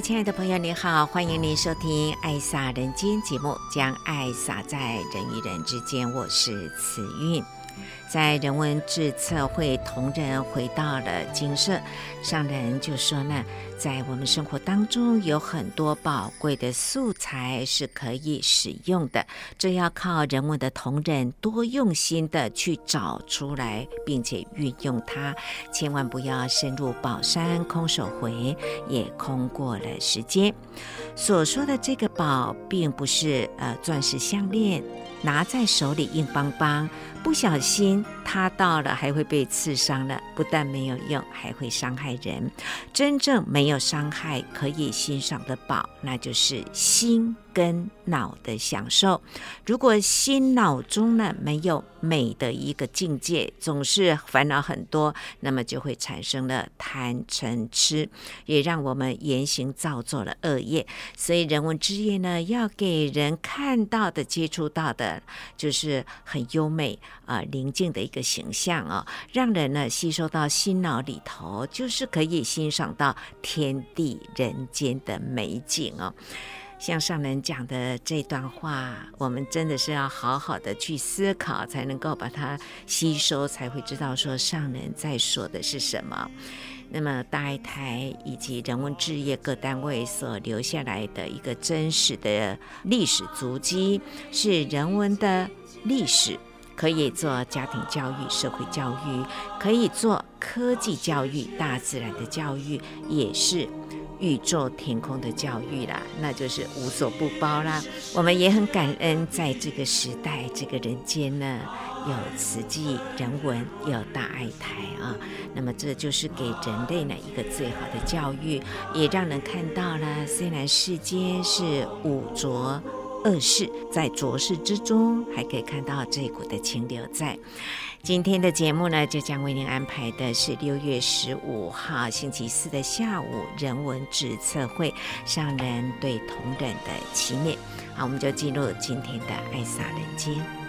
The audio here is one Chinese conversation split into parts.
亲爱的朋友，你好，欢迎您收听《爱洒人间》节目，将爱洒在人与人之间。我是慈韵。在人文志测会，同仁回到了金色，上人就说呢，在我们生活当中有很多宝贵的素材是可以使用的，这要靠人文的同仁多用心的去找出来，并且运用它，千万不要深入宝山空手回，也空过了时间。所说的这个宝，并不是呃钻石项链。拿在手里硬邦邦，不小心它到了还会被刺伤了，不但没有用，还会伤害人。真正没没有伤害可以欣赏的宝，那就是心。跟脑的享受，如果心脑中呢没有美的一个境界，总是烦恼很多，那么就会产生了贪嗔痴，也让我们言行造作了恶业。所以人文之业呢，要给人看到的、接触到的，就是很优美啊、宁静的一个形象哦，让人呢吸收到心脑里头，就是可以欣赏到天地人间的美景哦。像上人讲的这段话，我们真的是要好好的去思考，才能够把它吸收，才会知道说上人在说的是什么。那么大爱台以及人文置业各单位所留下来的一个真实的历史足迹，是人文的历史，可以做家庭教育、社会教育，可以做科技教育、大自然的教育，也是。宇宙天空的教育啦，那就是无所不包啦。我们也很感恩，在这个时代、这个人间呢，有慈济人文，有大爱台啊。那么这就是给人类呢一个最好的教育，也让人看到了，虽然世间是五浊恶世，在浊世之中，还可以看到这股的清流在。今天的节目呢，就将为您安排的是六月十五号星期四的下午人文志测会，上人对同仁的祈念。好，我们就进入今天的爱洒人间。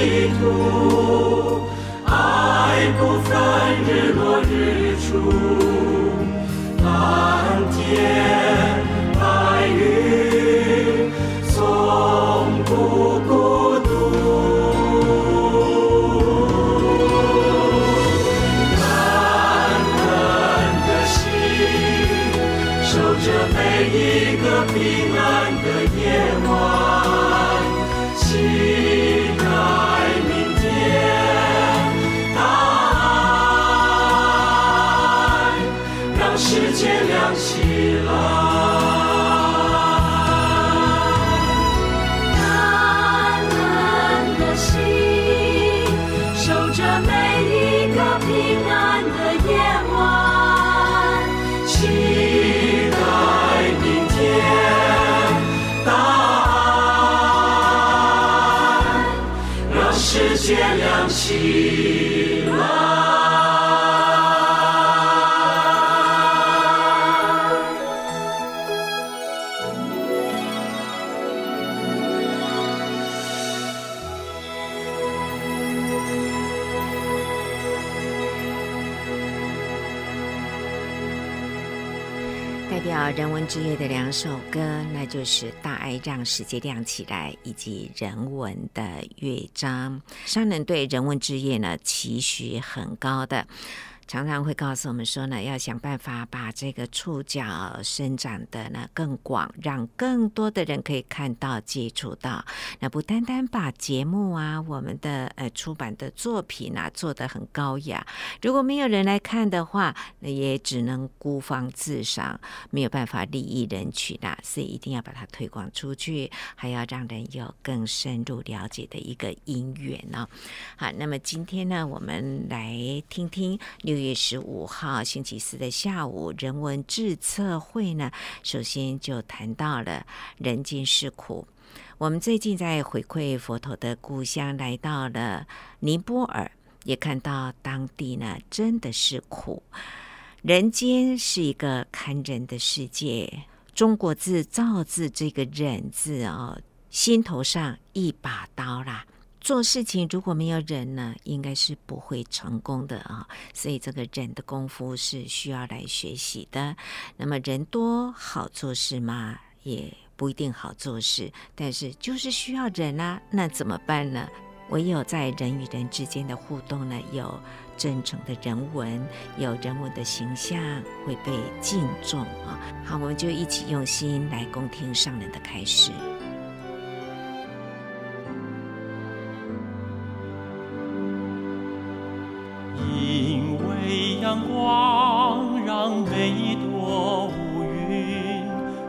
迷途爱不分日落日出蓝天之夜的两首歌，那就是《大爱让世界亮起来》以及《人文的乐章》。商人对人文之夜呢，期许很高的。常常会告诉我们说呢，要想办法把这个触角伸展的呢更广，让更多的人可以看到、接触到。那不单单把节目啊、我们的呃出版的作品啊做得很高雅，如果没有人来看的话，那也只能孤芳自赏，没有办法利益人群啦。所以一定要把它推广出去，还要让人有更深入了解的一个因缘呢。好，那么今天呢，我们来听听月十五号星期四的下午，人文志测会呢，首先就谈到了人间是苦。我们最近在回馈佛陀的故乡，来到了尼泊尔，也看到当地呢真的是苦。人间是一个看人的世界，中国字造字这个忍字哦，心头上一把刀啦。做事情如果没有忍呢，应该是不会成功的啊。所以这个忍的功夫是需要来学习的。那么人多好做事吗？也不一定好做事，但是就是需要忍啊。那怎么办呢？唯有在人与人之间的互动呢，有真诚的人文，有人文的形象会被敬重啊。好，我们就一起用心来恭听上人的开示。阳光让每一朵乌云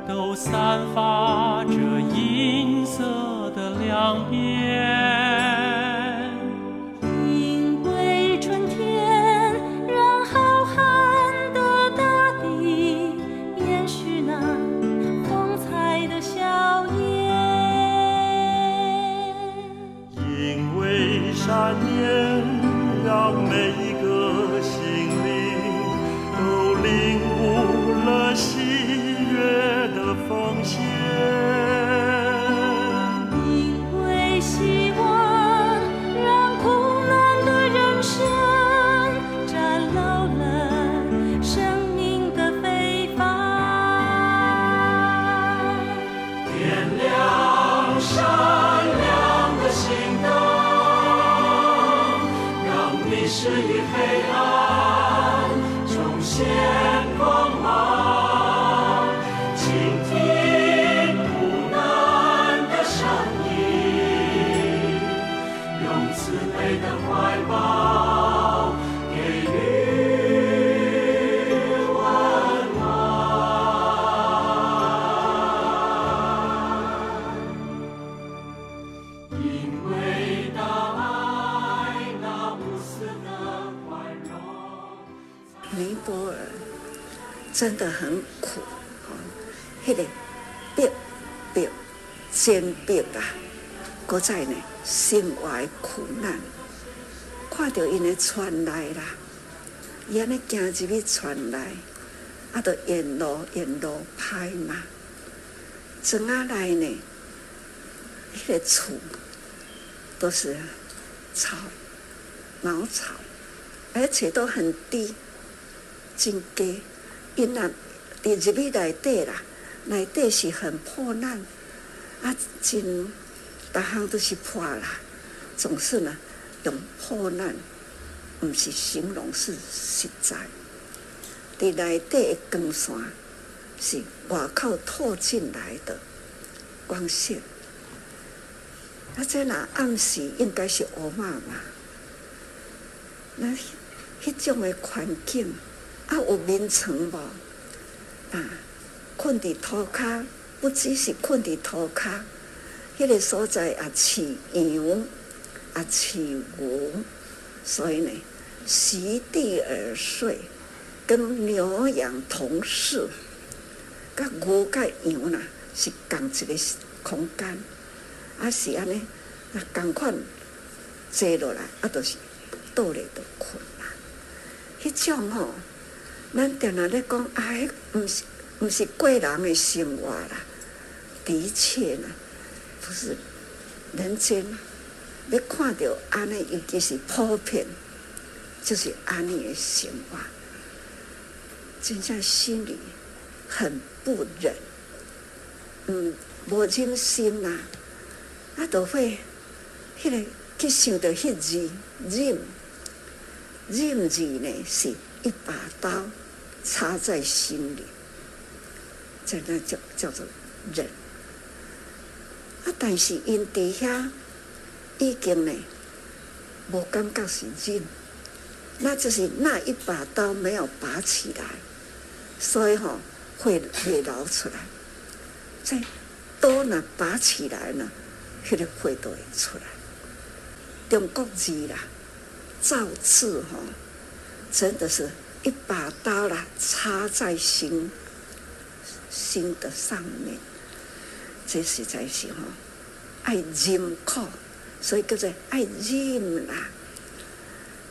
都散发着银色的亮点因为春天让浩瀚的大地延续那光彩的笑靥因为善念让每一传来啦，伊安尼行入去传来，啊，都沿路沿路拍嘛，怎啊来呢？迄个厝都是草茅草，而且都很低，真低。因啊，伫入去内底啦，内底是很破烂，啊，真，逐项都是破啦，总是呢，用破烂，毋是形容，是实在。伫内底的光线是外口透进来的光线，啊，这若暗时应该是乌妈妈，那迄种的环境。啊，有眠床无？啊，困伫涂骹，不只是困伫涂骹，迄个所在也饲羊，也饲牛，所以呢，席地而睡，跟牛羊同室，甲牛甲羊呐是共一个空间，啊是安尼，啊共款坐落来，啊都是倒咧都困啦，迄种吼、咱定定咧讲，啊，迄，毋是毋是贵人的生活啦。的确呢，不是人间要看到安尼，尤其是普遍，就是安尼的想法，真正心里很不忍，嗯，无忍心呐、啊，啊，都会，迄、个去想到迄字忍，忍字呢是一把刀插在心里，这那叫叫做忍。啊，但是因底下已经呢，无感觉是忍，那就是那一把刀没有拔起来，所以吼、会会流出来，再多呢，拔起来呢，那个会都会出来。中国字啦，造字哈，真的是一把刀啦，插在心心的上面。这实在是哈，爱忍苦，所以叫做爱忍啦。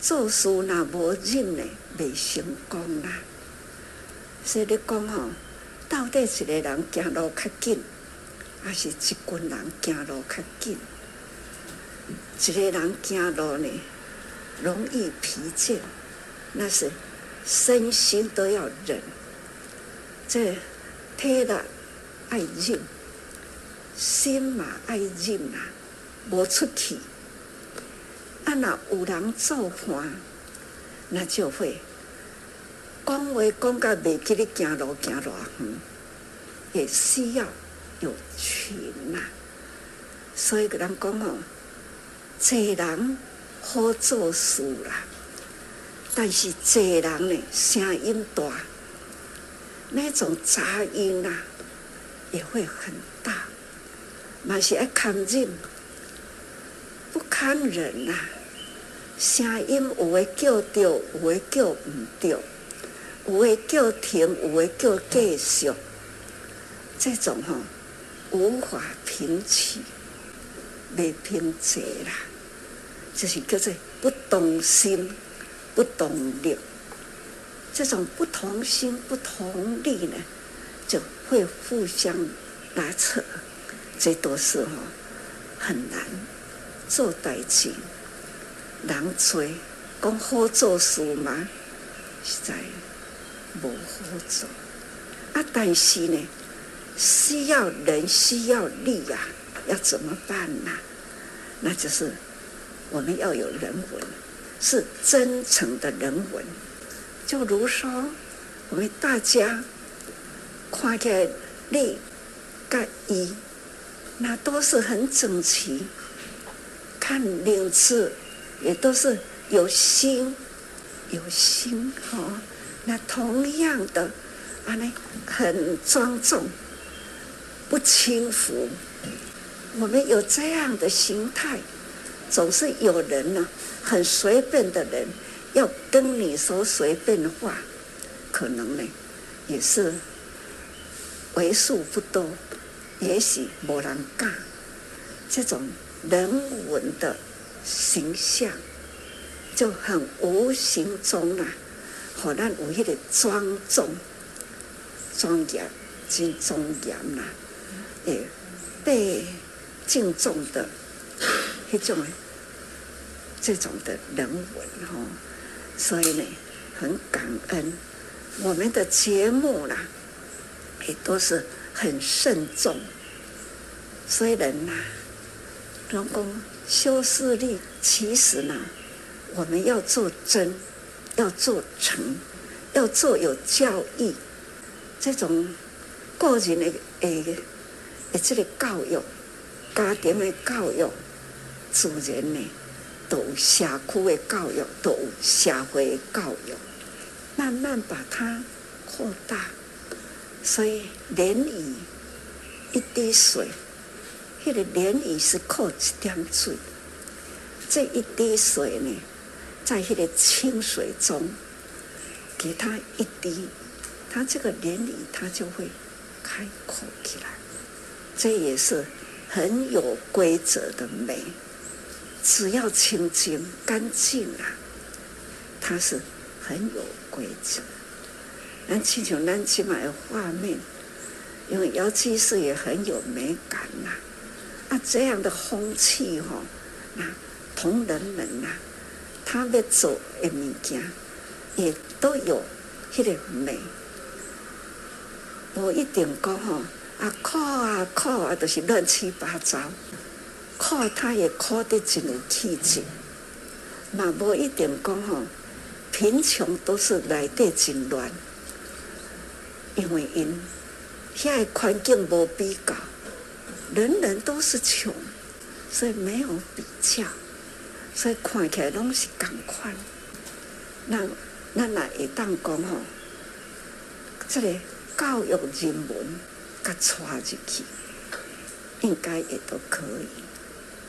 做事那无忍呢，未成功啦。所以你讲吼，到底一个人行路较紧，还是一群人行路较紧？一个人行路呢，容易疲倦，那是身心都要忍。这体力爱忍，心嘛爱忍啊，无出去。啊，那有人做伴，那就会。讲话讲到未记得行路行偌远，也需要有群呐、啊。所以个人讲哦，济人好做事啦，但是济人呢声音大，那种杂音啊也会很大，嘛是爱堪忍，不堪忍呐、啊。声音有的叫着，有的叫唔对。有的叫停，有的叫继续，这种吼无法平起，未平静啦，就是叫做不动心、不动力。这种不同心、不同力呢，就会互相拉扯，这都是吼很难做代志。人多讲好做事吗？实在。无好做啊！但是呢，需要人，需要力呀、啊，要怎么办呢？那就是我们要有人文，是真诚的人文。就如说，我们大家看起来礼跟仪，那都是很整齐，看领字也都是有心，有心哈。那同样的，啊，呢很庄重，不轻浮。我们有这样的心态，总是有人呢，很随便的人，要跟你说随便的话，可能呢，也是为数不多，也许没人干。这种人文的形象，就很无形中啊。好，咱有迄个庄重、庄严、真庄严呐，诶，被敬重的迄种这种的人文吼，所以呢，很感恩我们的节目啦，也都是很慎重。所以人呐，人讲修视力，其实呢，我们要做真。要做成，要做有教育，这种个人的诶诶，这个教育，家庭的教育，自然呢，都有社区的教育，都有社会的教育，慢慢把它扩大。所以涟漪一滴水，那个涟漪是靠一点水，这一滴水呢？在那个清水中，给它一滴，它这个涟漪它就会开阔起来。这也是很有规则的美，只要清净干净啊，它是很有规则。咱亲像咱起码的画面，因为姚居士也很有美感呐、啊。啊，这样的风气哈、哦，啊，同人们呐、啊。他们做的物件，也都有迄个美。无一定讲吼，啊苦啊苦啊，都是乱七八糟。苦他也苦得真有气质，嘛无一定讲吼，贫穷都是内底真乱，因为因遐个环境无比较，人人都是穷，所以没有比较，所以看起来拢是共款。那那那会当讲吼，这个教育人文，甲带入去，应该也都可以。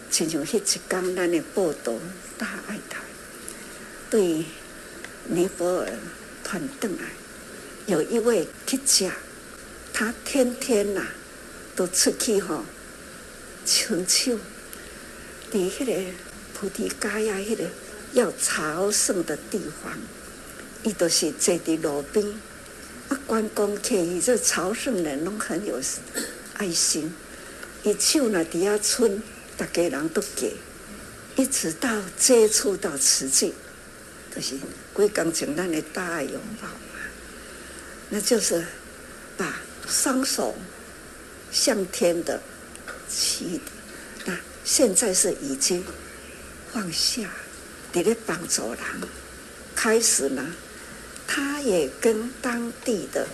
亲像迄一天咱的报道大爱台，对尼泊尔团转来，有一位记者，他天天呐、啊、都出去吼，亲手，在迄个菩提伽耶迄个要朝圣的地方，伊都是坐伫路边，啊观光客伊这朝圣人拢很有爱心，伊手若伫遐村。大家人都给，一直到接触到慈济，就是归刚讲咱的大爱拥抱嘛，那就是把双手向天的祈，那现在是已经放下，你的帮助人，开始呢，他也跟当地的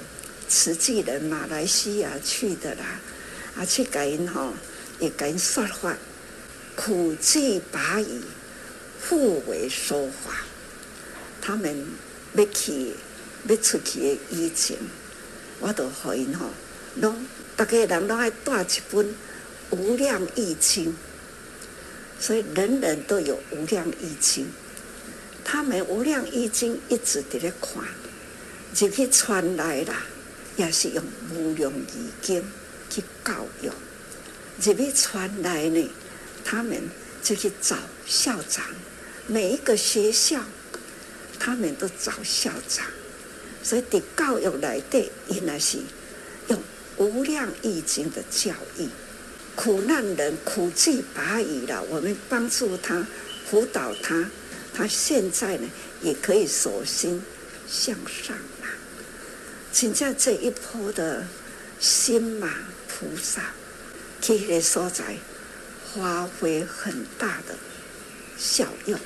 慈济人马来西亚去的啦，啊去给因吼，也给因说法。苦济拔夷，互为说法。他们要去要出去的疫情，我都和因吼，拢大家人拢爱带一本《无量义经》，所以人人都有《无量义经》。他们《无量义经》一直在咧看，就去传来啦，也是用《无量义经》去教育，就去传来呢。他们就去找校长，每一个学校，他们都找校长，所以在教育来的，应该是无量义经的教育，苦难人苦济拔矣了，我们帮助他，辅导他，他现在呢也可以手心向上了。请在这一波的心马菩萨，去那个所在。发挥很大的效用，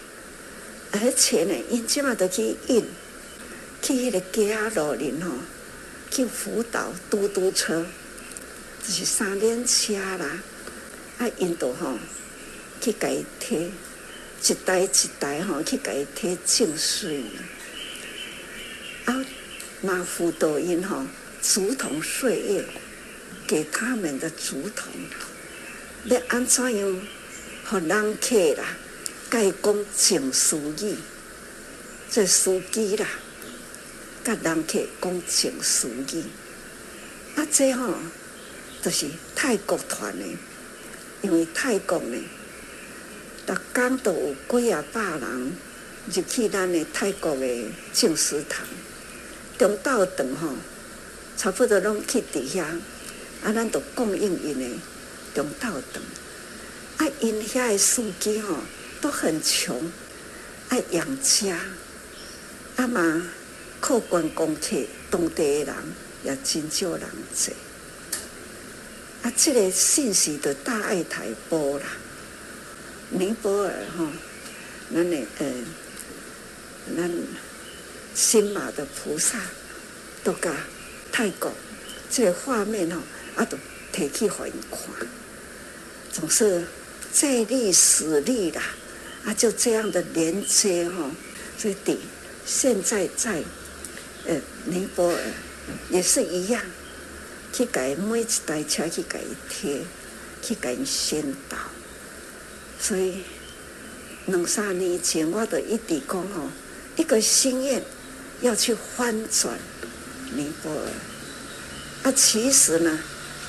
而且呢，因即马都去印，去迄个家乐林吼，叫辅导嘟嘟车，就是三轮车啦，啊，印度吼，去给伊贴，一台一台吼，去给伊贴净水，啊，那辅导因吼，竹筒岁月，给他们的竹筒。要安怎样，互人客啦，该讲净思语，这司机啦，甲人客讲净思语。啊，这吼，就是泰国团的，因为泰国呢，逐工都有几啊百人入去咱的泰国的净思堂，中昼顿吼，差不多拢去伫遐，啊，咱都供应因的。中道等，啊，因遐的司机吼都很穷，爱养家，啊嘛客观光客，当地的人也真少人济。啊，这个信息的大爱台播啦，尼泊尔吼，咱的呃，咱新马的菩萨都甲泰国这个画面吼，啊都提起互因看。总是借力使力啦，啊，就这样的连接哈，所以的现在在呃尼泊尔也是一样，去给每一台车去给贴，去给宣导。所以两三年前我都一直讲吼，一个心愿要去翻转尼泊尔，啊，其实呢。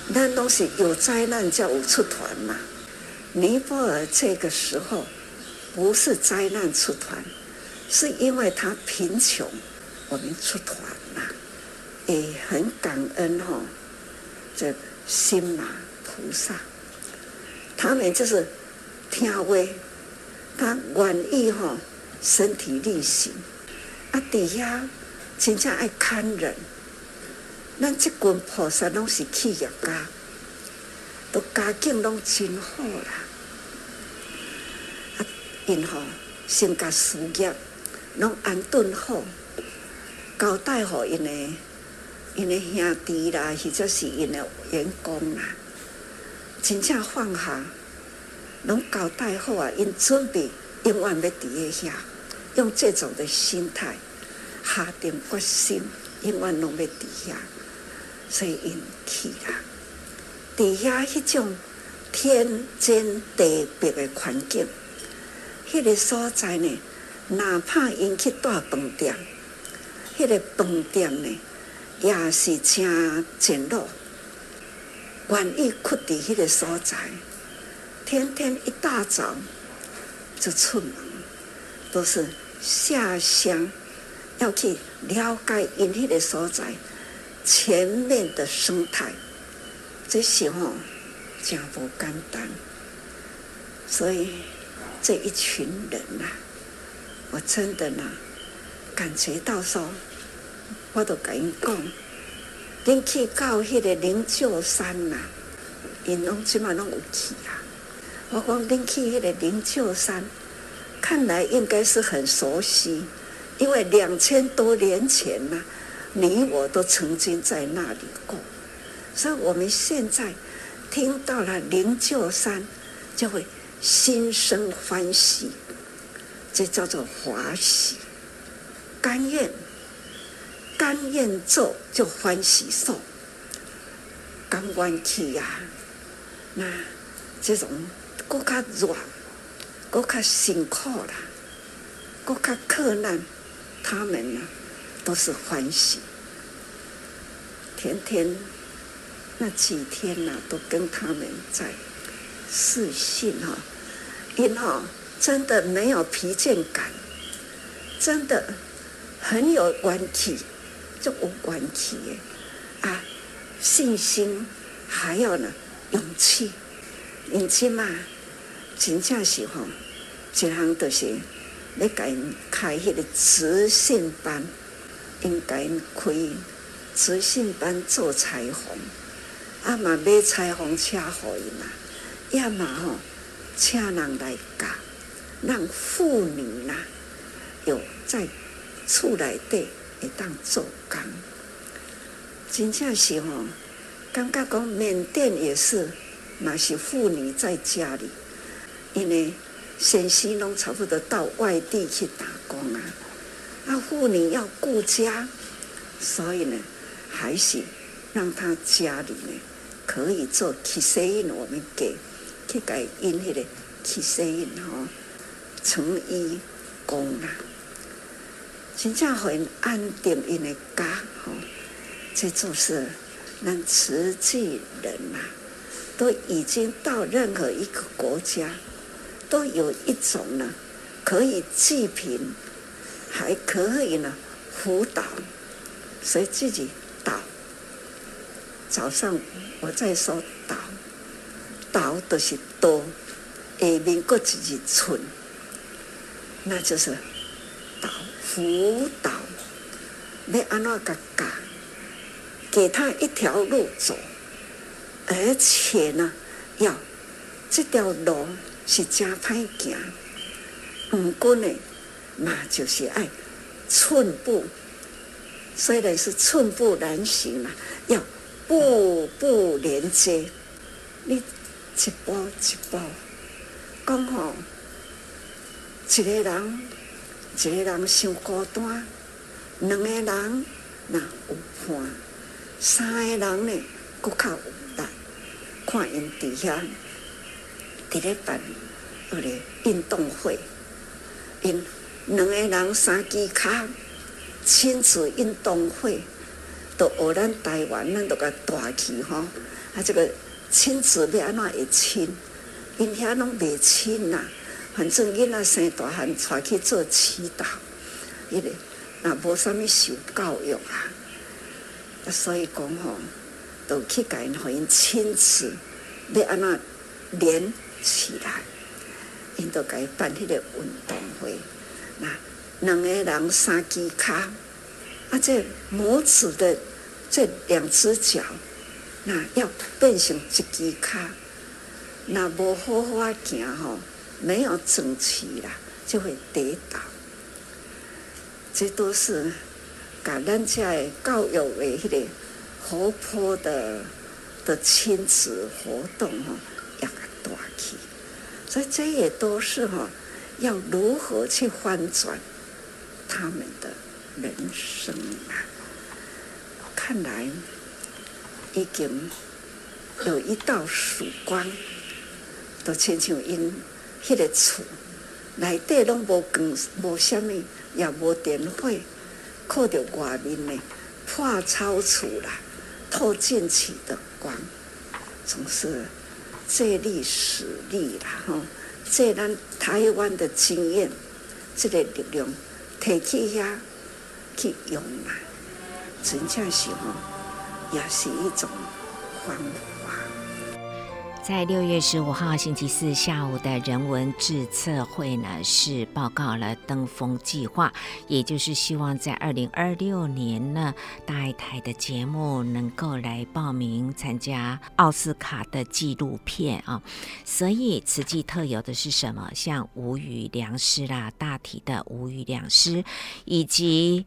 那东西有灾难叫我出团嘛？尼泊尔这个时候不是灾难出团，是因为他贫穷，我们出团啦，也很感恩哈、哦。这心马菩萨，他们就是听话，他愿意哈身体力行，啊底下真正爱看人，咱这群菩萨拢是企业家，都家境拢真好啦。啊，因吼性格事业拢安顿好，交代互因的因的兄弟啦，或者是因的员工啦，真正放下，拢交代好啊！因准备永远要伫个遐，用这种的心态下定决心，永远拢要伫遐。所以因去啦，伫遐迄种天经地别的环境，迄个所在呢，哪怕因去住饭店，迄个饭店呢，也是真简陋，愿意屈伫迄个所在，天天一大早就出门，都是下乡要去了解因迄个所在。前面的生态，这时候真不简单，所以这一群人呐、啊，我真的呢感觉到说，我都跟因讲，恁去到迄个灵鹫山呐、啊，因拢起码拢有去啊。我讲恁去迄个灵鹫山，看来应该是很熟悉，因为两千多年前呐、啊。你我都曾经在那里过，所以我们现在听到了灵鹫山，就会心生欢喜，这叫做欢喜，甘愿甘愿做就欢喜受，甘愿去呀、啊。那这种更加热，更加辛苦啦，更加困难，他们呢？都是欢喜，天天那几天呐、都跟他们在视讯哈，因哈真的没有疲倦感，真的很有关系，就无关系啊，信心还有呢勇气，勇气嘛，真正是哈，一项都是你该开迄个自信班。应该开慈信班做裁缝，啊嘛买裁缝车给伊嘛，要嘛吼请人来教，让妇女呐有在厝内底会当做工。真正是吼，感觉讲缅甸也是，嘛是妇女在家里，因为先生拢差不多到外地去打工啊。啊妇女要顾家，所以呢，还是让她家里呢可以做起生意。我们给去改因迄个起生意吼，成衣工啊，真正很安定因的家哈。这就是让慈济人呐，都已经到任何一个国家，都有一种呢可以济贫。还可以呢，辅导，所以自己导。早上我在说导，导都是多，下面各自己存，那就是辅导。要安怎个教？给他一条路走，而且呢，要这条路是真歹行，唔过呢。那就是爱寸步，虽然是寸步难行嘛，要步步连接。你一步一步讲吼，一个人一个人伤孤单，两个人那有伴，三个人呢佫较有力。看因底下伫咧办迄个运动会，因。两个人三支卡，亲子运动会，都学咱台湾，咱都个大气吼。啊，这个亲子要安怎会亲？因遐拢未亲呐。反正囡仔生大汉，带去做祈祷，迄个那无啥物受教育啊。所以讲吼，都去教因，互因亲子要安怎连起来，因都该办迄个运动会。那两个人三支卡，啊，这母子的这两只脚，那要变成一只脚，那无好好行吼，没有整齐啦，就会跌倒。这都是把咱在教育为迄个活泼的的亲子活动吼，要个大起。所以这也都是哈，要如何去翻转他们的人生啊？看来已经有一道曙光，都亲像因迄个厝内底拢无光，无啥物，也无电火，靠着外面的破草厝啦，透进去的光，总是。借力使力啦，吼！借咱台湾的经验，这个力量提起遐去用啦，真正是吼，也是一种方法。在六月十五号星期四下午的人文志册会呢，是报告了登峰计划，也就是希望在二零二六年呢，大爱台的节目能够来报名参加奥斯卡的纪录片啊。所以此季特有的是什么？像无语良师啦，大体的无语良师，以及。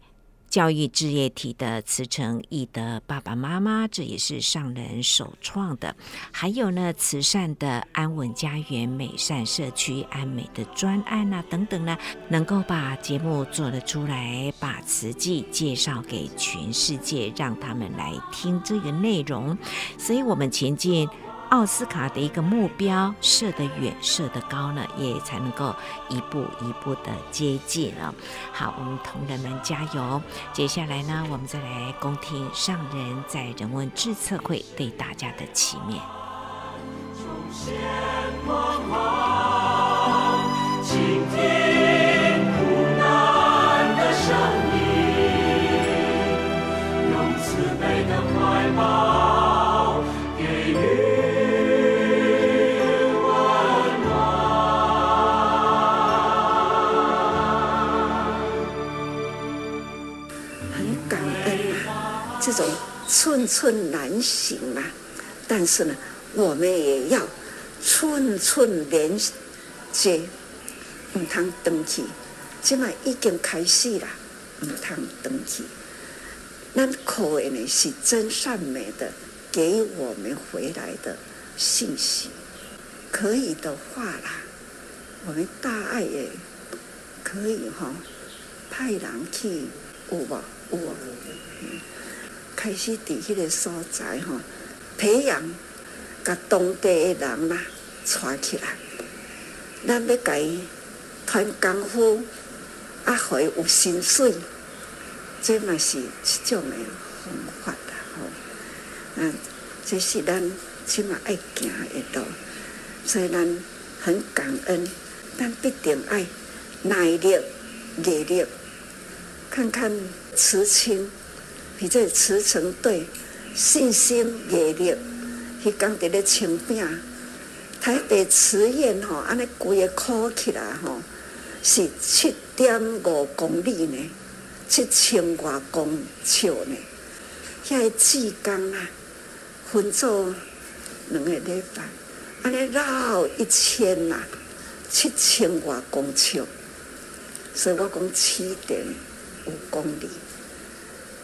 教育置业体的慈诚义德爸爸妈妈，这也是上人首创的。还有呢，慈善的安稳家园美善社区安美的专案啊，等等呢，能够把节目做得出来，把慈济介绍给全世界，让他们来听这个内容。所以，我们前进。奥斯卡的一个目标设得远，设得高呢，也才能够一步一步的接近了。好，我们同仁们加油！接下来呢，我们再来恭听上人在人文志册会对大家的启勉。寸寸难行啊！但是呢，我们也要寸寸连接，唔通登记。今晚已经开始啦，唔通登记。那口味呢是真善美的，给我们回来的信息。可以的话啦，我们大爱也可以哈、哦，派人去有无有无？开始伫迄个所在吼，培养甲当地的人啦，带起来。咱要甲伊传功夫，啊，互伊有薪水，这嘛是一种诶方法啦吼。嗯，这是咱起码爱行诶路，所以咱很感恩，但必定爱耐力、毅力，看看慈亲。比这慈诚对信心毅力，去讲伫咧清饼，台北慈院吼，安尼规个考起来吼，是七点五公里呢，七千外公尺呢。遐个志工啊，分做两个礼拜，安尼绕一千呐，七千外公尺，所以我讲七点五公里。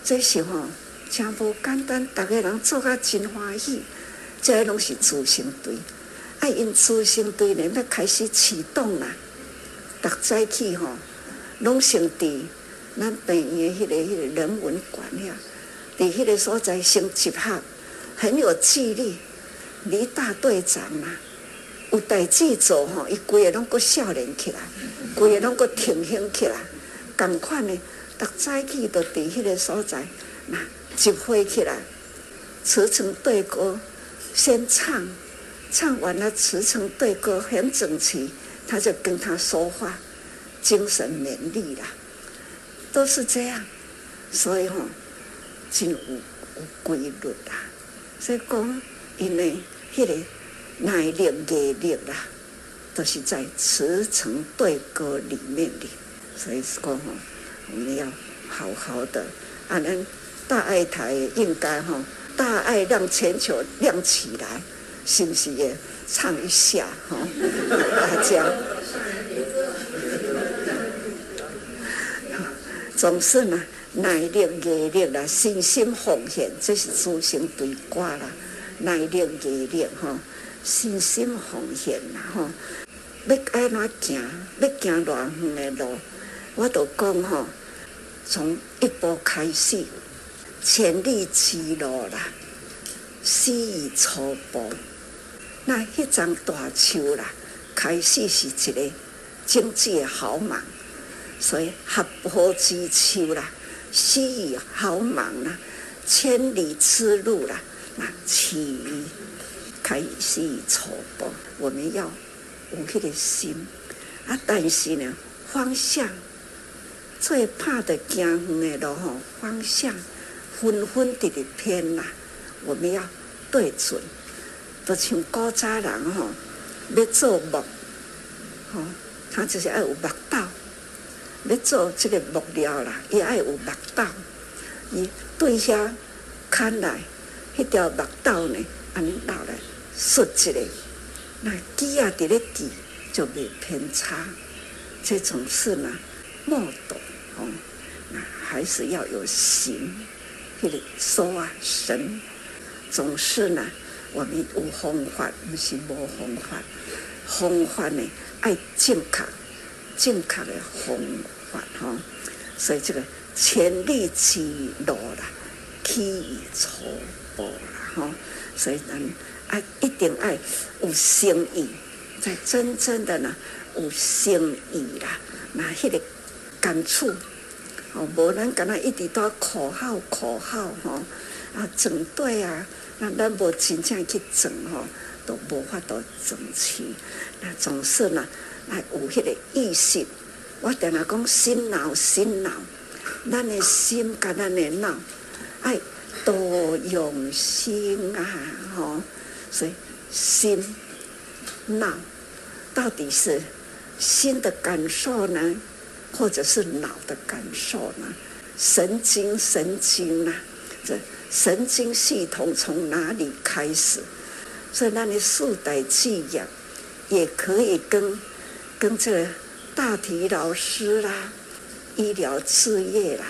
这时候真无简单，逐个人做甲真欢喜。这拢是慈诚队，啊，因慈诚队呢要开始启动啦。逐早起吼，拢先伫咱病院迄个迄个人文馆呀，伫迄个所在先集合，很有纪律。李大队长嘛，有代志做吼，伊规个拢个少年起来，规个拢个挺胸起来，共款呢。逐早起都伫迄个所在，那集会起来，慈诚队歌先唱，唱完了慈诚队歌很整齐，他就跟他说话，精神勉励啦，都是这样，所以吼、真有有规律啦。所以讲，因为迄个耐力、毅力啦，都是在慈诚队歌里面的，所以讲吼。我们要好好的，啊，咱大爱台应该哈，大爱让全球亮起来，是不是也唱一下哈？大 家总是嘛，耐力、毅力啦，信心奉献，这是主旋对歌啦。耐力、毅力哈，信心奉献啦哈。要爱怎行，要行多远的路，我都讲哈，从一步开始，千里之路啦，始于初步。那迄张大树啦，开始是一个经济好忙，所以合坡之秋啦，始于好忙啦，千里之路啦，那起于开始初步，我们要。有迄个心啊，但是呢，方向最怕的行远的路吼，方向昏昏的的偏啦。我们要对准，就像古早人吼，要做木，吼，他就是爱有木刀，要做这个木料啦，也爱有木刀。伊对下看来，迄条木刀呢，安尼拿来设一个。那机啊，伫咧记就袂偏差，这种事呢，莫懂哦。还是要有心，迄个说啊神，总是呢，我们有方法，不是无方法。方法呢，爱正确，正确的方法哈。所以这个千里之路啦，起于初步啦哈。所以咱。啊，一定爱有诚意，才真正的呢有诚意啦。那迄个感触，哦，无咱敢若一直都口号口号吼，啊，整队啊，那咱无真正去整吼，都无法度整齐。那总是呢，爱有迄个意识。我定来讲心脑心脑，咱的心甲咱的脑，爱多用心啊，吼。所以心、脑到底是心的感受呢，或者是脑的感受呢？神经神经呢？这神经系统从哪里开始？所以那里竖带记忆也可以跟跟这个大体老师啦、医疗事业啦，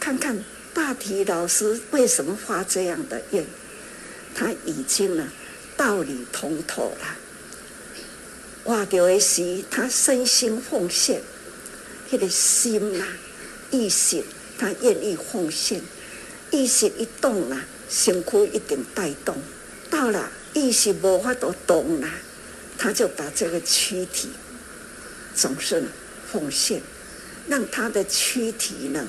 看看大体老师为什么发这样的愿，他已经呢。道理通透了，哇！掉的是他身心奉献，这个心呐、啊，意识他愿意奉献，意识一动啊，身躯一定带动。到了意识无法度动了，他就把这个躯体总是奉献，让他的躯体呢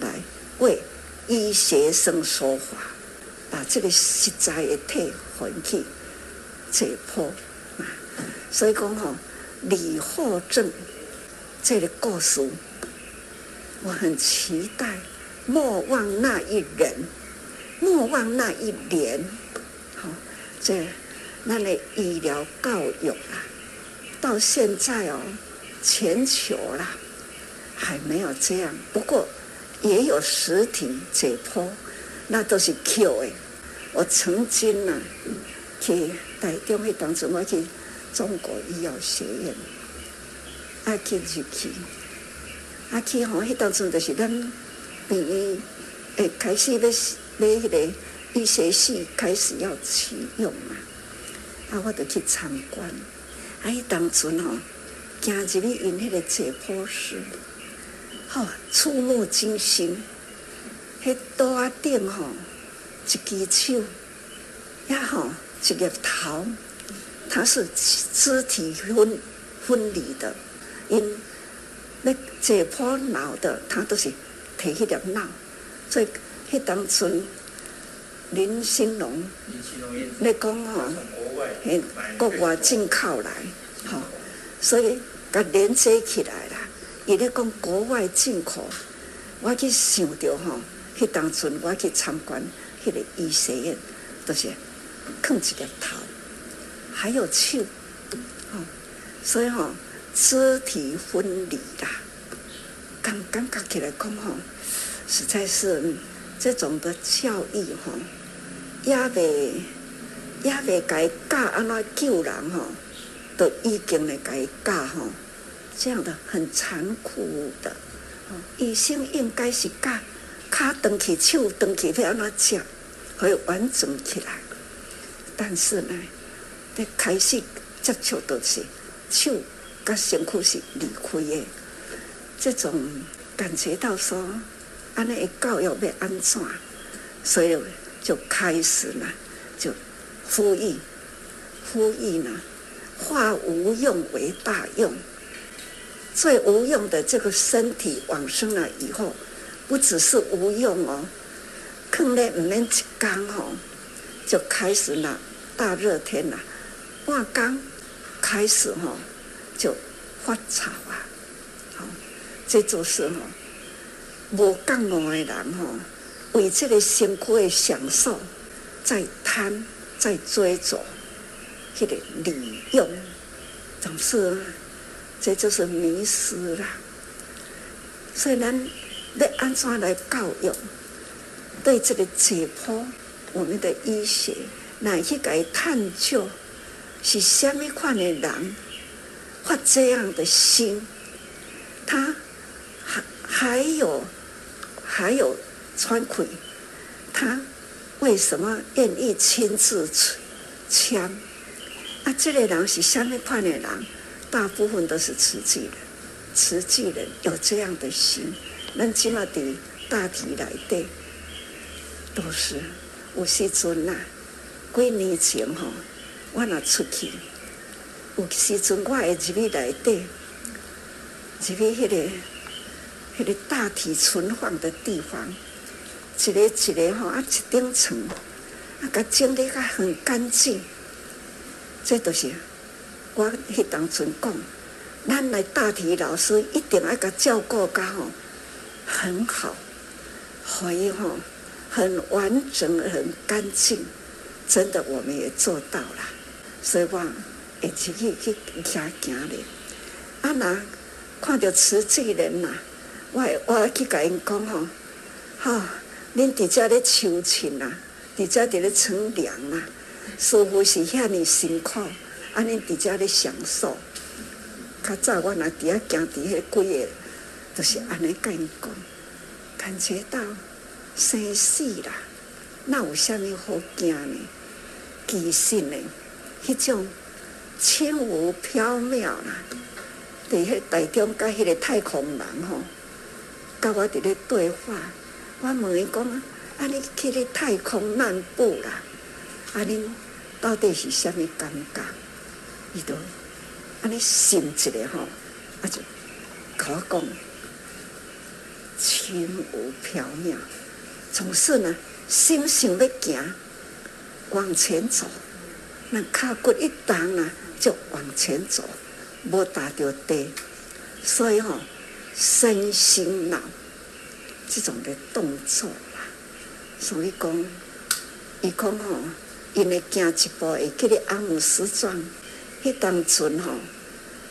来为医学生说法，把这个实在的体还去。解剖啊，所以讲吼，李后正这个故事，我很期待。莫忘那一人，莫忘那一年。好，这那类医疗教育啊，到现在哦，全球啦还没有这样。不过也有实体解剖，那都是 Q 诶。我曾经呢去。在中迄当阵，我去中国医药学院，啊去就去，啊去吼，迄当阵就是咱病医诶开始要买迄个医学系开始要启用嘛，啊我就去参观，啊迄当阵吼，行入去因迄个解剖室，吼触目惊心，迄桌仔顶吼一只手，也吼。一个头，它是肢体分分离的，因那解剖脑的，他都是提起条脑，所以迄当阵林兴龙，你讲哈，从国外进口来，哈，所以甲连接起来啦。伊咧讲国外进口，我去想着吼，迄当阵我去参观迄个医学院，都是。囥一个头，还有手，哦，所以吼、哦，肢体分离啦，刚刚刚起来讲吼，实在是这种的教育吼，也未也未该教安怎救人吼，都已经来该教吼，这样的很残酷的。医生应该是教，脚断去，手断去，要安怎吃，可以完整起来。但是呢，在开始接触都是手跟身躯是离开的，这种感觉到说，安尼教育要安怎，所以就开始了，就呼吁，呼吁呢，化无用为大用。最无用的这个身体往生了以后，不只是无用哦，可能唔免一天哦，就开始了大热天了，半缸开始哈就发潮啊，好，这就是吼无觉悟的人吼，为这个辛苦的享受在贪在追逐，这个利用总是。这就是迷失了。虽然要安怎来教育，对这个解剖，我们的医学来去给探究，是什么款的人发这样的心？他还还有还有惭愧，他为什么愿意亲自签？啊，这个人是什么款的人？大部分都是慈济人，慈济人有这样的心，咱起码的大体来的都是有时阵呐，几年前吼，我若出去，有时阵我会入去来的，入去迄个迄个大体存放的地方，一个一个吼啊，一顶层，啊，甲整理甲很干净，这都是。我迄当阵讲，咱来大体老师一定要甲照顾甲吼很好，所以吼很完整、很干净。真的，我们也做到了。所以我会去去去遐行咧。啊，那看到慈济人呐，我我去甲因讲吼，哈，恁伫遮咧求亲呐，伫遮伫咧乘凉呐，似乎是遐尼辛苦。安尼伫遮咧享受，较早我若伫遐行伫迄几个，就是安尼甲因讲，感觉到生死啦，那有啥物好惊呢？其实呢，迄种轻无缥缈啦，伫迄台中甲迄个太空人吼，甲我伫咧对话，我问伊讲，安尼去咧太空漫步啦，安尼到底是啥物感觉？伊都安尼想一下吼，啊就甲我讲，轻无缥缈，总是呢心想要行，往前走，那脚骨一动啊，就往前走，无踏着地，所以吼身心脑这种的动作啦，所以讲，伊讲吼，因为行一步会记得阿姆斯壮。迄当阵吼，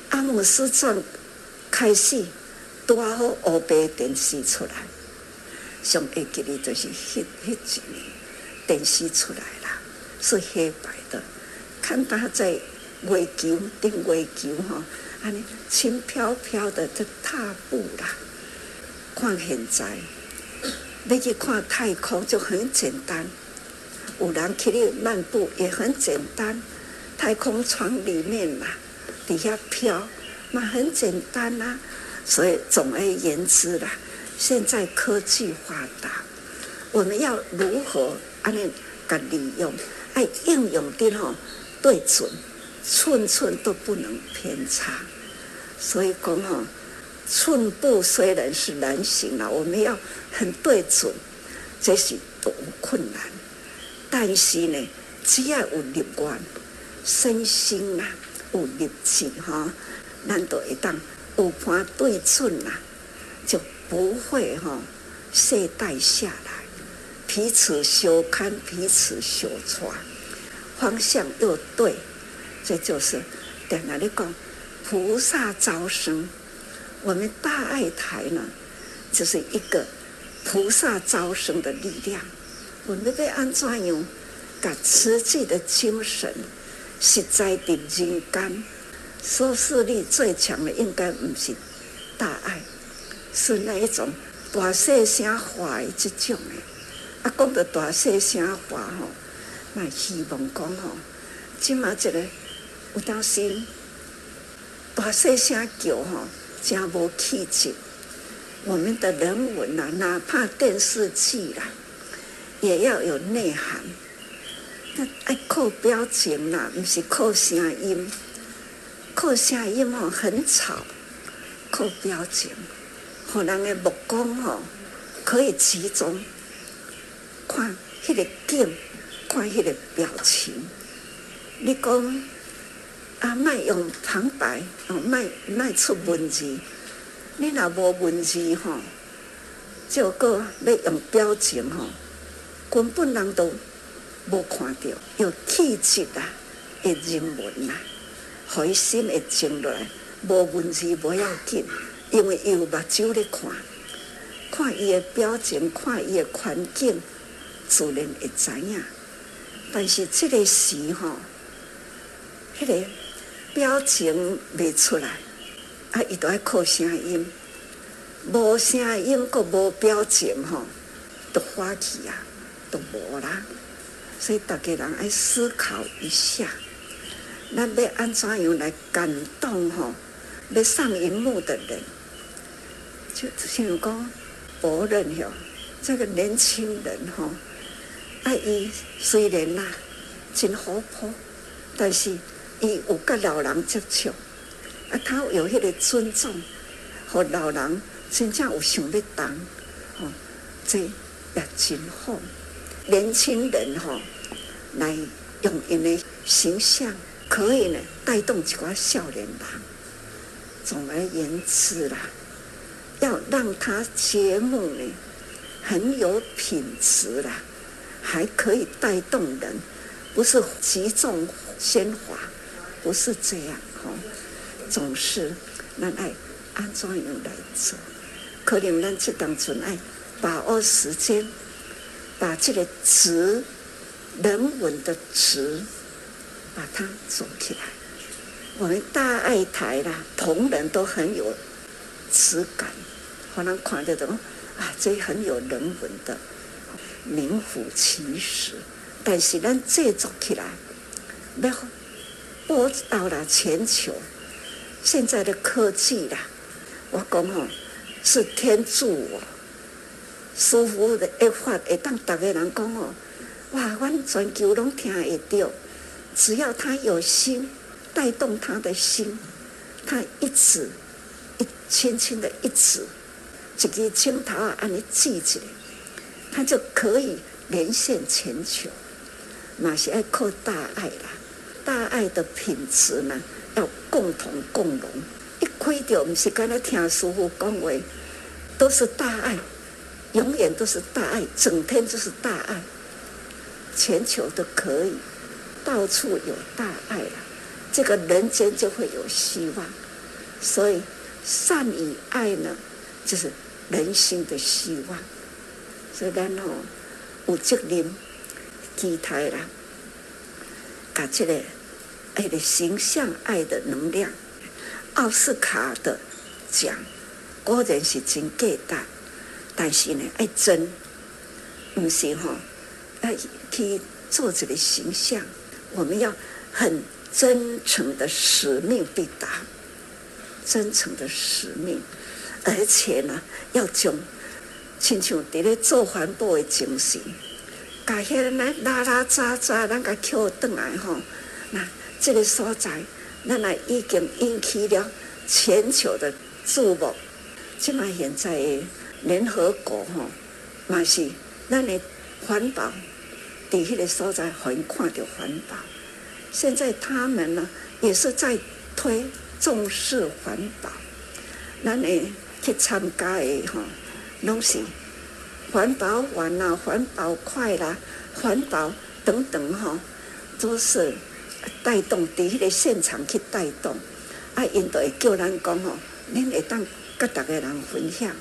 阿姆斯壮开始拄好黑白电视出来，上会记哩就是迄迄一年电视出来啦，是黑白的，看他在月球顶月球吼，安尼轻飘飘的在踏步啦。看现在，你去看太空就很简单，有人去哩漫步也很简单。太空船里面嘛，底下飘，那很简单呐、啊。所以总而言之啦，现在科技发达，我们要如何安尼甲利用，爱应用的吼对准，寸寸都不能偏差。所以讲哦，寸步虽然是难行了，我们要很对准，这是多困难。但是呢，只要有力观。身心啊，有力气哈，难道一旦有盘对准啦，就不会哈懈怠下来，彼此相看，彼此相传，方向又对，这就是在哪里讲菩萨招生。我们大爱台呢，就是一个菩萨招生的力量。我们要安怎样，把慈济的精神实在的人间，收视率最强的应该不是大爱，是那一种大细声话的这种的。啊，讲到大细声话吼，那希望讲吼，今嘛这个有当时大细声叫吼，真无气质。我们的人文呐，哪怕电视剧啦，也要有内涵。那爱靠表情啦，不是靠声音。靠声音哦，很吵。靠表情，让人的目光哦，可以集中看迄个景，看迄个表情。你讲啊，卖用旁白，哦，卖卖出文字。你若无文字吼，就个要用表情吼，根本人都无看到有气质啊，的人文啊，互伊心会静落来。无文字无要紧，因为伊有目睭咧看，看伊的表情，看伊的环境，自然会知影。但是这个时吼，迄个表情袂出来。啊！伊都爱靠声音，无声音，阁无表情，吼，都花去啊，都无啦。所以大家人爱思考一下，咱要安怎样来感动吼？要上荧幕的人，就像讲博人哟，这个年轻人吼，啊，伊虽然呐真活泼，但是伊有甲老人接触。啊，他有迄个尊重，和老人真正有想要当，吼、哦，这也真好。年轻人吼、来用因的形象，可以呢带动一寡少年人。总而言之啦，要让他节目呢很有品质啦，还可以带动人，不是集中喧哗，不是这样吼。总是，咱爱安怎样来做？可能咱这当中爱把握时间，把这个词人文的词，把它做起来。我们大爱台啦，同仁都很有质感，可能看得懂啊，这很有人文的，名副其实。但是咱制作起来，要播到了全球。现在的科技啦，我讲吼是天助我，舒服的一发会当大家人讲哦，哇，阮全球拢听会到，只要他有心带动他的心，他一直一轻轻的一指，一个镜头啊，按你记起来，他就可以连线全球。那是爱靠大爱啦，大爱的品质呢？要共同共荣，一开掉不是刚才听师傅讲话，都是大爱，永远都是大爱，整天就是大爱，全球都可以，到处有大爱了，这个人间就会有希望。所以善与爱呢，就是人心的希望。所以然后有责任期待啦，把这个。爱的形象，爱的能量，奥斯卡的奖果然是真价大，但是呢，爱真，不是哈，爱去做这个形象，我们要很真诚的使命必达，真诚的使命，而且呢，要将亲像在咧做环保的精神，把遐来拉拉杂杂，咱甲扣转来吼，那。这个所在，咱来已经引起了全球的注目。即嘛现在联合国吼，嘛是咱的环保，伫迄个所在，很看到环保。现在他们呢，也是在推重视环保。咱的去参加的吼，拢是环保碗啦、环保筷啦、环保等等吼，都是。带动伫迄个现场去带动，啊，因都会叫咱讲吼，恁会当甲逐个人分享，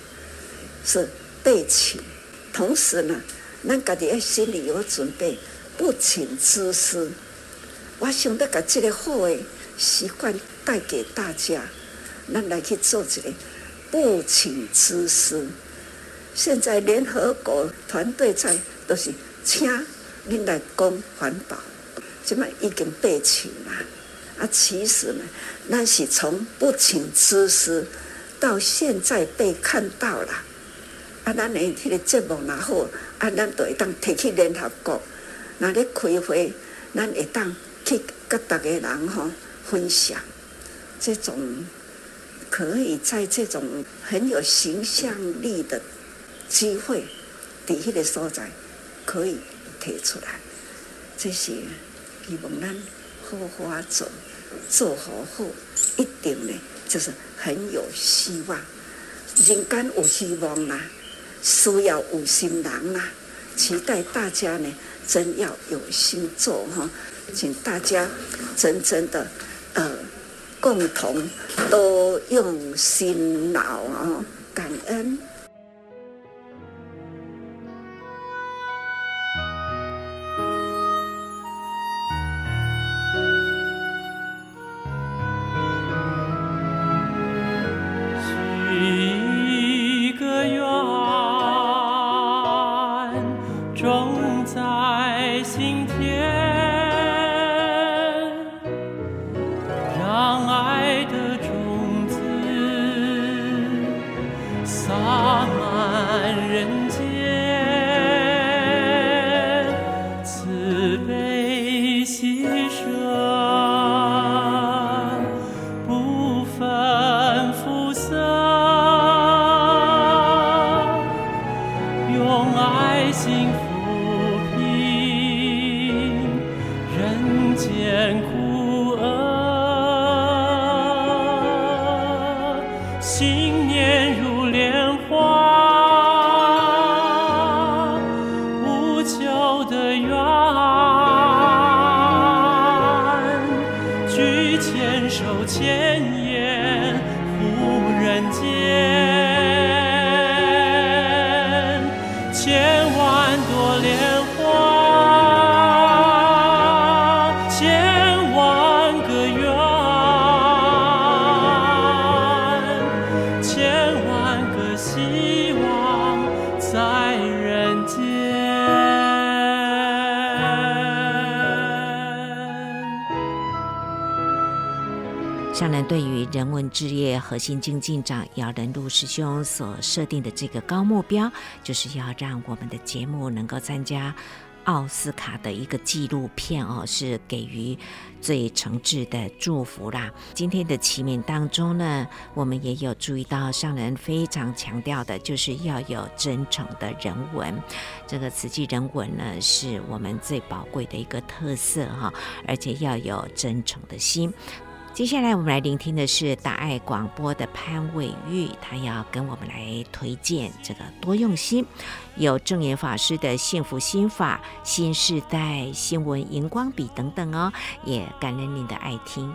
是对齐同时呢，咱家己要心里有准备，不请自私。我想得把这个好的习惯带给大家，咱来去做一个不请自私。现在联合国团队在都是请恁来讲环保，即嘛已经被请了。啊，其实呢，那是从不请自私到现在被看到了。啊，咱的迄个节目然后啊，咱就会当提起联合国，那咧开会，咱会当去跟大家人吼分享，这种可以在这种很有形象力的机会，伫迄个所在可以提出来，这些希望咱好好做，做好好一定呢，就是很有希望，人间有希望啦。需要有心人啊，期待大家呢，真要有心做哈，请大家真正的呃，共同都用心脑啊，感恩。手牵人文置业核心经进长姚仁禄师兄所设定的这个高目标，就是要让我们的节目能够参加奥斯卡的一个纪录片哦，是给予最诚挚的祝福啦。今天的启勉当中呢，我们也有注意到上人非常强调的，就是要有真诚的人文。这个慈济人文呢，是我们最宝贵的一个特色哈，而且要有真诚的心。接下来我们来聆听的是大爱广播的潘伟玉，他要跟我们来推荐这个多用心，有证严法师的幸福心法、新时代新闻荧光笔等等哦，也感恩您的爱听。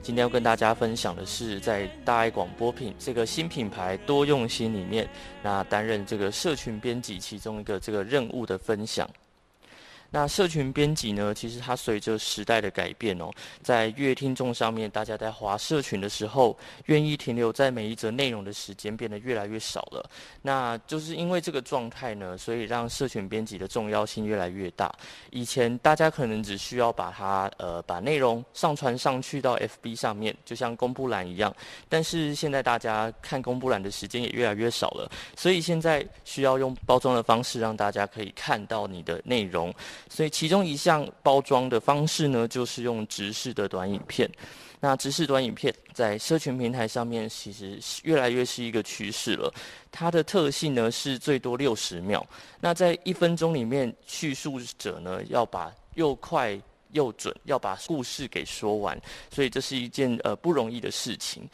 今天要跟大家分享的是，在大爱广播品这个新品牌多用心里面，那担任这个社群编辑其中一个这个任务的分享。那社群编辑呢，其实它随着时代的改变哦，在阅听众上面，大家在划社群的时候，愿意停留在每一则内容的时间变得越来越少了。那就是因为这个状态呢，所以让社群编辑的重要性越来越大。以前大家可能只需要把它呃把内容上传上去到 FB 上面，就像公布栏一样。但是现在大家看公布栏的时间也越来越少了，所以现在需要用包装的方式让大家可以看到你的内容。所以其中一项包装的方式呢，就是用直视的短影片。那直视短影片在社群平台上面，其实是越来越是一个趋势了。它的特性呢是最多六十秒。那在一分钟里面，叙述者呢要把又快又准，要把故事给说完。所以这是一件呃不容易的事情。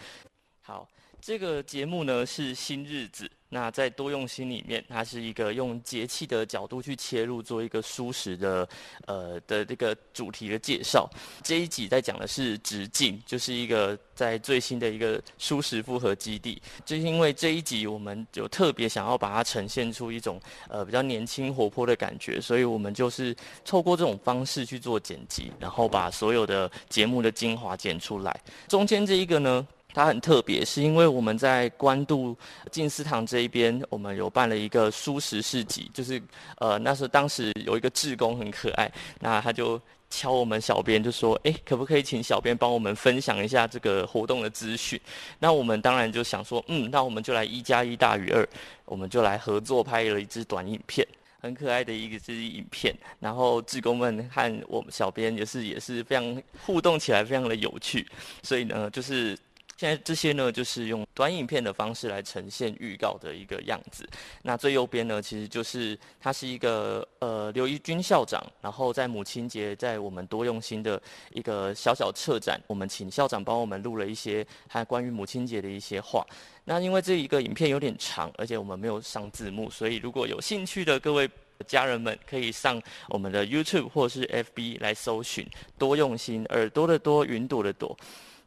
这个节目呢是新日子。那在多用心里面，它是一个用节气的角度去切入，做一个蔬食的，呃的这个主题的介绍。这一集在讲的是直径，就是一个在最新的一个蔬食复合基地。就是因为这一集我们就特别想要把它呈现出一种呃比较年轻活泼的感觉，所以我们就是透过这种方式去做剪辑，然后把所有的节目的精华剪出来。中间这一个呢，它很特别，是因为我们在关渡静思堂这一边，我们有办了一个蔬食市集，就是呃，那时候当时有一个志工很可爱，那他就敲我们小编，就说：“哎，可不可以请小编帮我们分享一下这个活动的资讯？”那我们当然就想说：“嗯，那我们就来一加一大于二，我们就来合作拍了一支短影片，很可爱的一个支影片。然后志工们和我们小编也是也是非常互动起来，非常的有趣。所以呢，就是。”现在这些呢，就是用短影片的方式来呈现预告的一个样子。那最右边呢，其实就是他是一个呃刘一军校长，然后在母亲节，在我们多用心的一个小小策展，我们请校长帮我们录了一些他关于母亲节的一些话。那因为这一个影片有点长，而且我们没有上字幕，所以如果有兴趣的各位家人们，可以上我们的 YouTube 或是 FB 来搜寻“多用心”，耳朵的多，云朵的朵。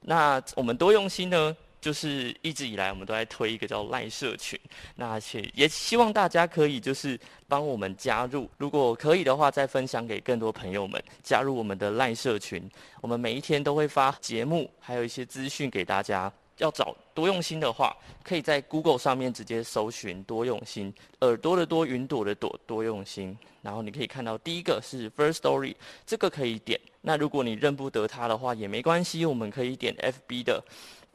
那我们多用心呢，就是一直以来我们都在推一个叫赖社群，那且也希望大家可以就是帮我们加入，如果可以的话，再分享给更多朋友们加入我们的赖社群。我们每一天都会发节目，还有一些资讯给大家。要找多用心的话，可以在 Google 上面直接搜寻多用心，耳朵的多，云朵的朵，多用心。然后你可以看到第一个是 First Story，这个可以点。那如果你认不得它的话也没关系，我们可以点 FB 的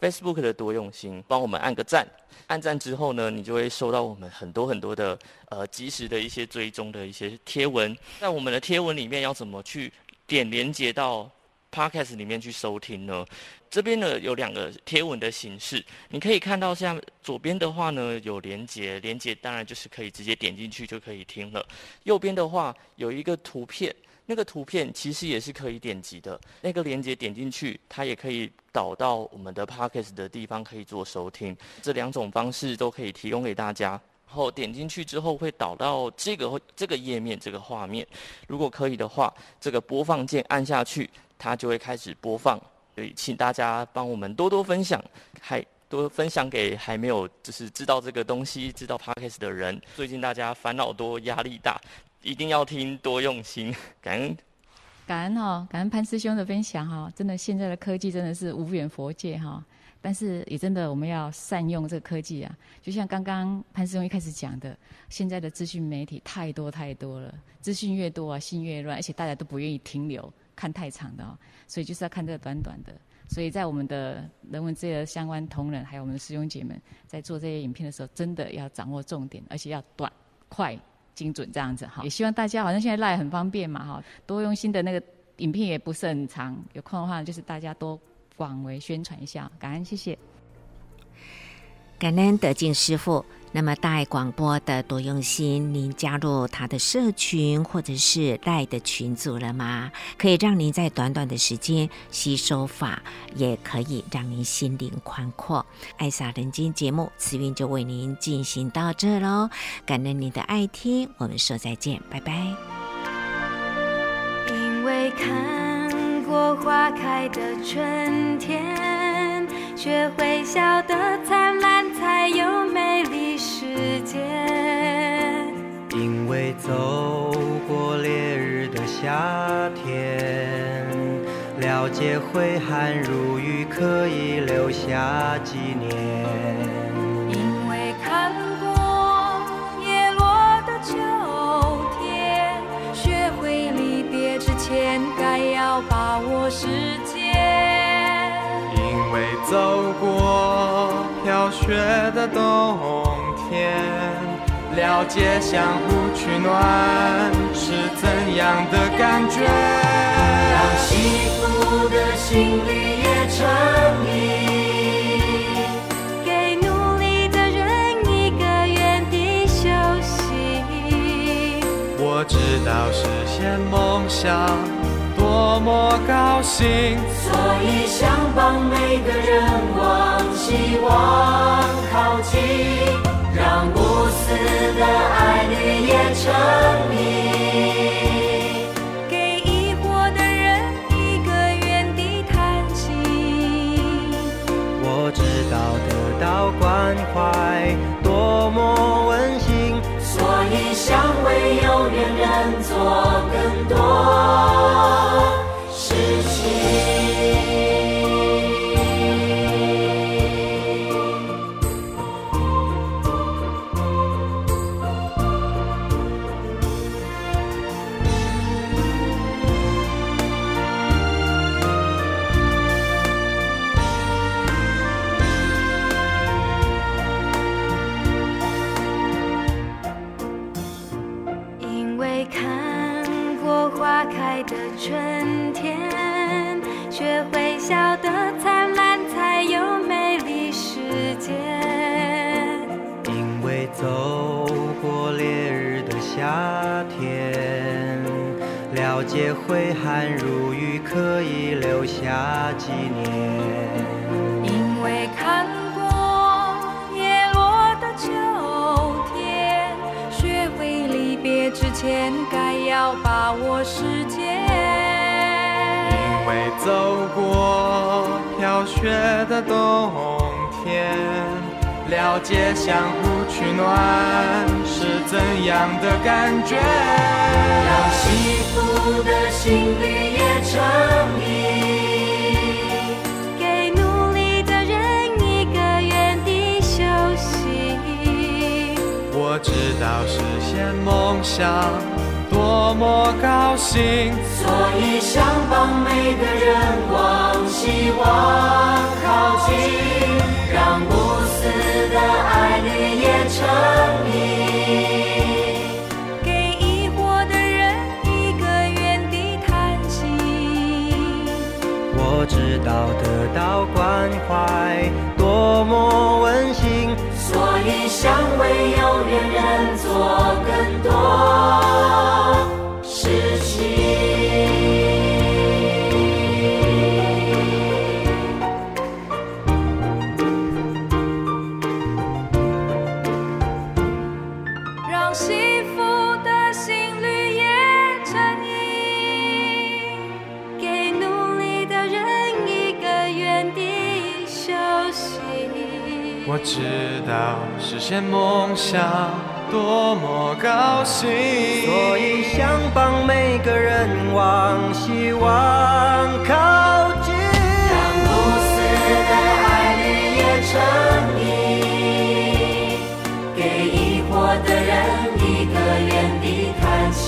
Facebook 的多用心，帮我们按个赞。按赞之后呢，你就会收到我们很多很多的呃及时的一些追踪的一些贴文。在我们的贴文里面要怎么去点连接到 Podcast 里面去收听呢？这边呢有两个贴文的形式，你可以看到像左边的话呢有连接，连接当然就是可以直接点进去就可以听了。右边的话有一个图片，那个图片其实也是可以点击的。那个连接点进去，它也可以导到我们的 Podcast 的地方可以做收听。这两种方式都可以提供给大家。然后点进去之后会导到这个这个页面这个画面，如果可以的话，这个播放键按下去，它就会开始播放。所以，请大家帮我们多多分享，还多分享给还没有就是知道这个东西、知道 Podcast 的人。最近大家烦恼多、压力大，一定要听多用心。感恩，感恩哦，感恩潘师兄的分享哈。真的，现在的科技真的是无远佛界哈，但是也真的我们要善用这个科技啊。就像刚刚潘师兄一开始讲的，现在的资讯媒体太多太多了，资讯越多啊，心越乱，而且大家都不愿意停留。看太长的哦，所以就是要看这个短短的。所以在我们的人文这些相关同仁，还有我们的师兄姐们，在做这些影片的时候，真的要掌握重点，而且要短、快、精准这样子哈。也希望大家，好像现在赖很方便嘛哈，多用心的那个影片也不是很长，有空的话就是大家多广为宣传一下，感恩谢谢。感恩德进师父。那么大爱广播的多用心，您加入他的社群或者是带的群组了吗？可以让您在短短的时间吸收法，也可以让您心灵宽阔。爱洒人间节目，慈云就为您进行到这喽。感恩您的爱听，我们说再见，拜拜。因为看过花开的春天，学会笑得灿烂，才有美。世界，因为走过烈日的夏天，了解挥汗如雨可以留下纪念。因为看过叶落的秋天，学会离别之前该要把握时间。因为走过飘雪的冬。天，了解相互取暖是怎样的感觉。让幸福的心里也成谜，给努力的人一个原地休息。我知道实现梦想多。多么高兴。所以想帮每个人往希望靠近，让无私的爱绿叶成荫，给疑惑的人一个原地叹息。我知道得到关怀多么温馨，所以想为有缘人做更多挥汗如雨可以留下纪念。因为看过叶落的秋天，学会离别之前该要把握时间。因为走过飘雪的冬天，了解相互取暖怎样的感觉。让幸福的心绿叶成荫，给努力的人一个原地休息。我知道实现梦想多么高兴，所以想帮每个人往希望靠近，让无私的爱绿叶成荫。实现梦想多么高兴，所以想帮每个人往希望靠近。让无私的爱绿叶成荫，给疑惑的人一个原地叹息。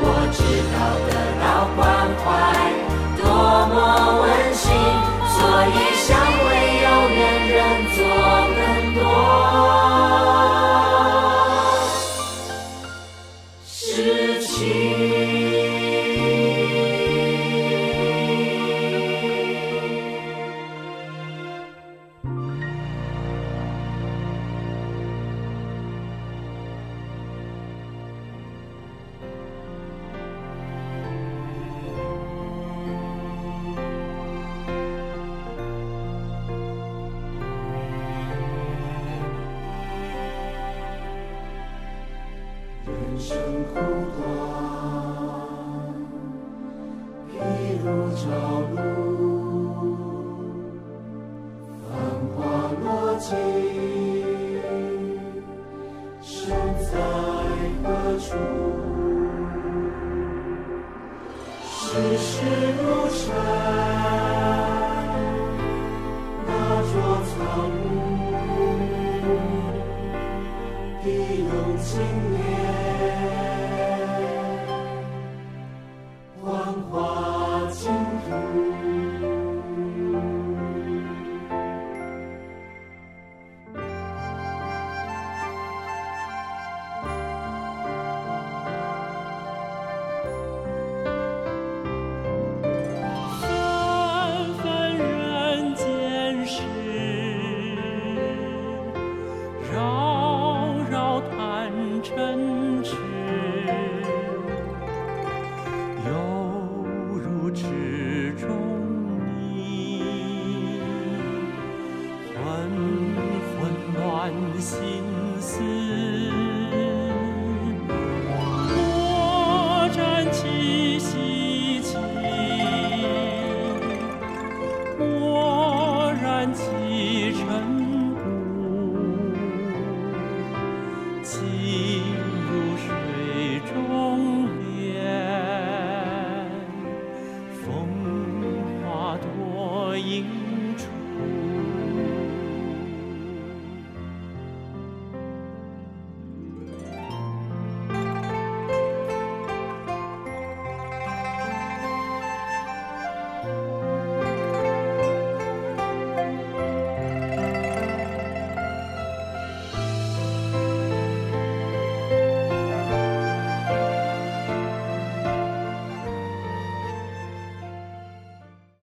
我知道得到关怀多么温馨，所以想愿人做更多。